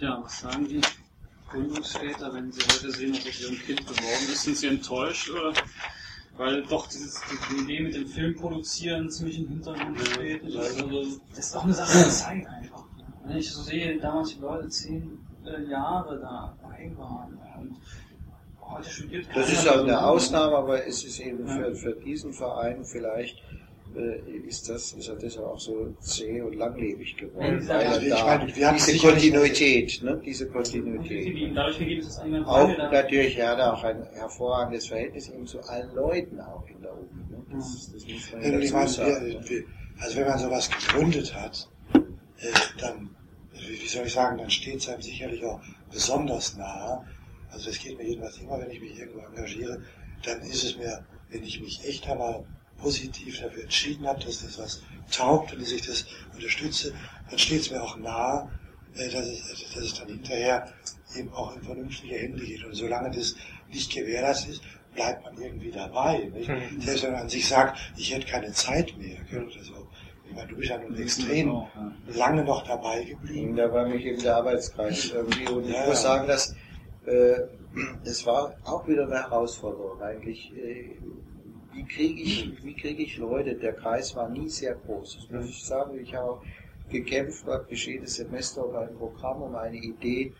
Tja, was sagen die Gründungsväter, wenn sie heute sehen, was aus ihrem Kind geworden ist? Sind sie enttäuscht oder? Weil doch dieses, die Idee mit dem Film produzieren ziemlich im Hintergrund steht. Also, das ist doch eine Sache der Zeit einfach. Wenn ich so sehe, damals die Leute zehn äh, Jahre dabei waren und heute studiert Das keiner ist halt mehr eine. Ausnahme, aber es ist eben Ja. für, für diesen Verein vielleicht ist das ist er deshalb auch so zäh und langlebig geworden, Ja, weil also er ich da meine, wir hatten diese Kontinuität, ne, diese Kontinuität. dadurch gegeben es eigentlich Auch natürlich, er hat auch ein hervorragendes Verhältnis eben zu allen Leuten auch in der Uni. Ne? Das, Mhm. das muss man Wenn ja meine, sagen. wir, ne? wir, also wenn man sowas gegründet hat, äh, dann, wie soll ich sagen, dann steht es einem sicherlich auch besonders nahe. Also das geht mir jedenfalls immer, wenn ich mich irgendwo engagiere, dann ist es mir, wenn ich mich echt einmal positiv dafür entschieden habe, dass das was taugt und dass ich das unterstütze, dann steht es mir auch nahe, äh, dass es, dass es dann hinterher eben auch in vernünftige Hände geht. Und solange das nicht gewährleistet ist, bleibt man irgendwie dabei. Nicht? Mhm. Selbst wenn man sich sagt, ich hätte keine Zeit mehr, gell, oder so. Ich meine, du bist ja nun extrem Auch, ja. lange noch dabei geblieben. da war mich eben der Arbeitskreis irgendwie. Und ich Ja, muss sagen, dass äh, es war auch wieder eine Herausforderung eigentlich. Äh, wie kriege ich, wie ich Leute? Der Kreis war nie sehr groß. Das muss ich sagen. Ich habe gekämpft praktisch jedes Semester um ein Programm, um eine Idee.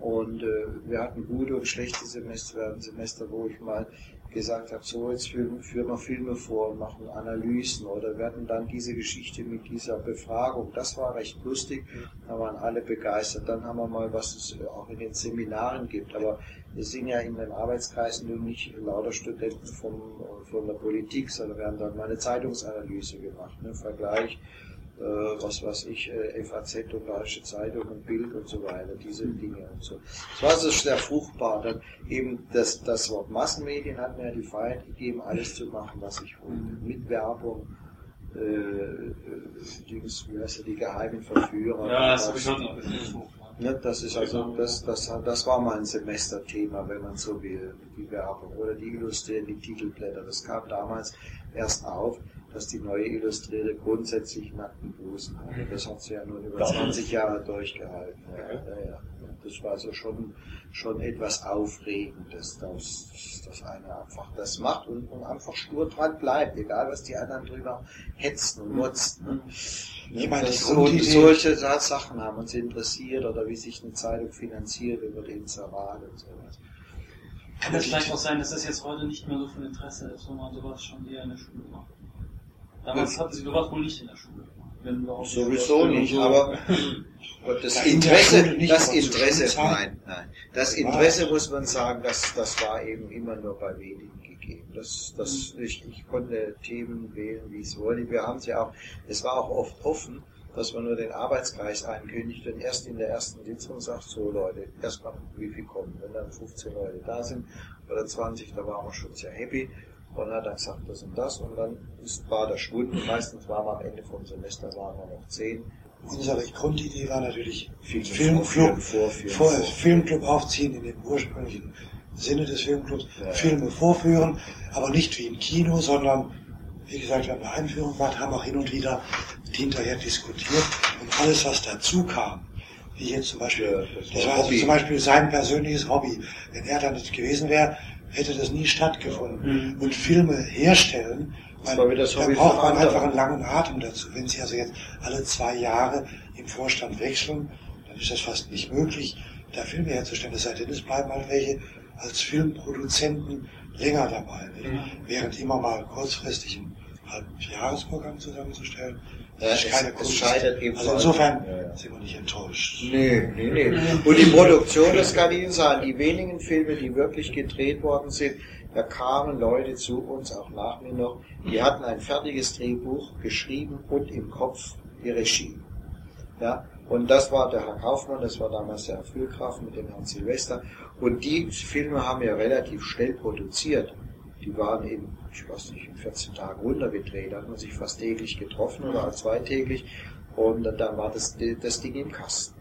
Und äh, wir hatten gute und schlechte Semester. Wir hatten Semester, wo ich mal gesagt habe, so jetzt führen, führen wir Filme vor und machen Analysen oder hatten dann diese Geschichte mit dieser Befragung. Das war recht lustig, da waren alle begeistert. Dann haben wir mal, was es auch in den Seminaren gibt, aber wir sind ja in den Arbeitskreisen nun nicht lauter Studenten vom, von der Politik, sondern wir haben dann mal eine Zeitungsanalyse gemacht, ne, Vergleich was weiß ich, äh, FAZ und Deutsche Zeitung und Bild und so weiter, diese Dinge und so. Es war also sehr fruchtbar. Dann eben das, das Wort Massenmedien hat mir ja die Freiheit gegeben, alles zu machen, was ich wollte. Mit Werbung, äh, äh, Dings, wie heißt er, die geheimen Verführer. Ja, das habe ich heute noch. Ne, das ist also, das, das, das war mal ein Semesterthema, wenn man so will, die Werbung oder die Illustrieren, die Titelblätter. Das kam damals erst auf, dass die neue Illustrierte grundsätzlich nackten Busen hatte. Das hat sie ja nun über 20 Jahre durchgehalten. Ja, ja, ja. Das war also schon, schon etwas Aufregendes, dass, dass einer einfach das macht und, und einfach stur dran bleibt, egal was die anderen drüber hetzen und motzen. Ne? Ich meine, Das so, solche Sa- Sachen haben uns interessiert oder wie sich eine Zeitung finanziert über den Inserat und sowas. Kann das vielleicht auch sein, dass das jetzt heute nicht mehr so von Interesse ist, wenn man sowas schon eher in der Schule macht? Damals hatten sie sowas wohl nicht in der Schule gemacht. Sowieso nicht, aber das Interesse, das Interesse, nein, nein, das Interesse muss man sagen, das, das war eben immer nur bei wenigen gegeben. Das, das, ich, ich konnte Themen wählen, wie ich es wollte. Wir haben es ja auch, es war auch oft offen, dass man nur den Arbeitskreis ankündigt und erst in der ersten Sitzung sagt, so Leute, erstmal wie viel kommen. Wenn dann 15 Leute da sind oder 20, da waren wir schon sehr happy. Und hat dann gesagt, das und das und dann ist, war der Schwund und meistens waren wir am Ende vom Semester waren wir noch 10 Unsere Grundidee war natürlich Viel Filmclub, vorführen, vor. Filmclub aufziehen in dem ursprünglichen Sinne des Filmclubs, Ja. Filme vorführen, aber nicht wie im Kino, sondern wie gesagt, wir haben eine Einführung gemacht, haben auch hin und wieder hinterher diskutiert und alles, was dazu kam, wie jetzt zum Beispiel, Ja, das das war also zum Beispiel sein persönliches Hobby. Wenn er da nicht gewesen wäre, hätte das nie stattgefunden. Und Filme herstellen, man, da braucht man einfach einen langen Atem dazu. Wenn Sie also jetzt alle zwei Jahre im Vorstand wechseln, dann ist das fast nicht möglich, da Filme herzustellen. Es sei denn, es bleiben halt welche als Filmproduzenten länger dabei. Mhm. Während immer mal kurzfristig ein halben Jahresprogramm zusammenzustellen, Ja, es- keine es scheitert eben also insofern ja, ja. sind wir nicht enttäuscht. Nee, nee, nee. Und die Produktion, das kann ich Ihnen sagen, die wenigen Filme, die wirklich gedreht worden sind, da kamen Leute zu uns, auch nach mir noch, die hatten ein fertiges Drehbuch geschrieben und im Kopf die Regie. Ja, und das war der Herr Kaufmann, das war damals der Herr Fühlkraft mit dem Herrn Silvester. Und die Filme haben wir relativ schnell produziert. Die waren in, ich weiß nicht, in 14 Tagen runtergedreht. Da hat man sich fast täglich getroffen oder zweitäglich. Und dann war das, das Ding im Kasten.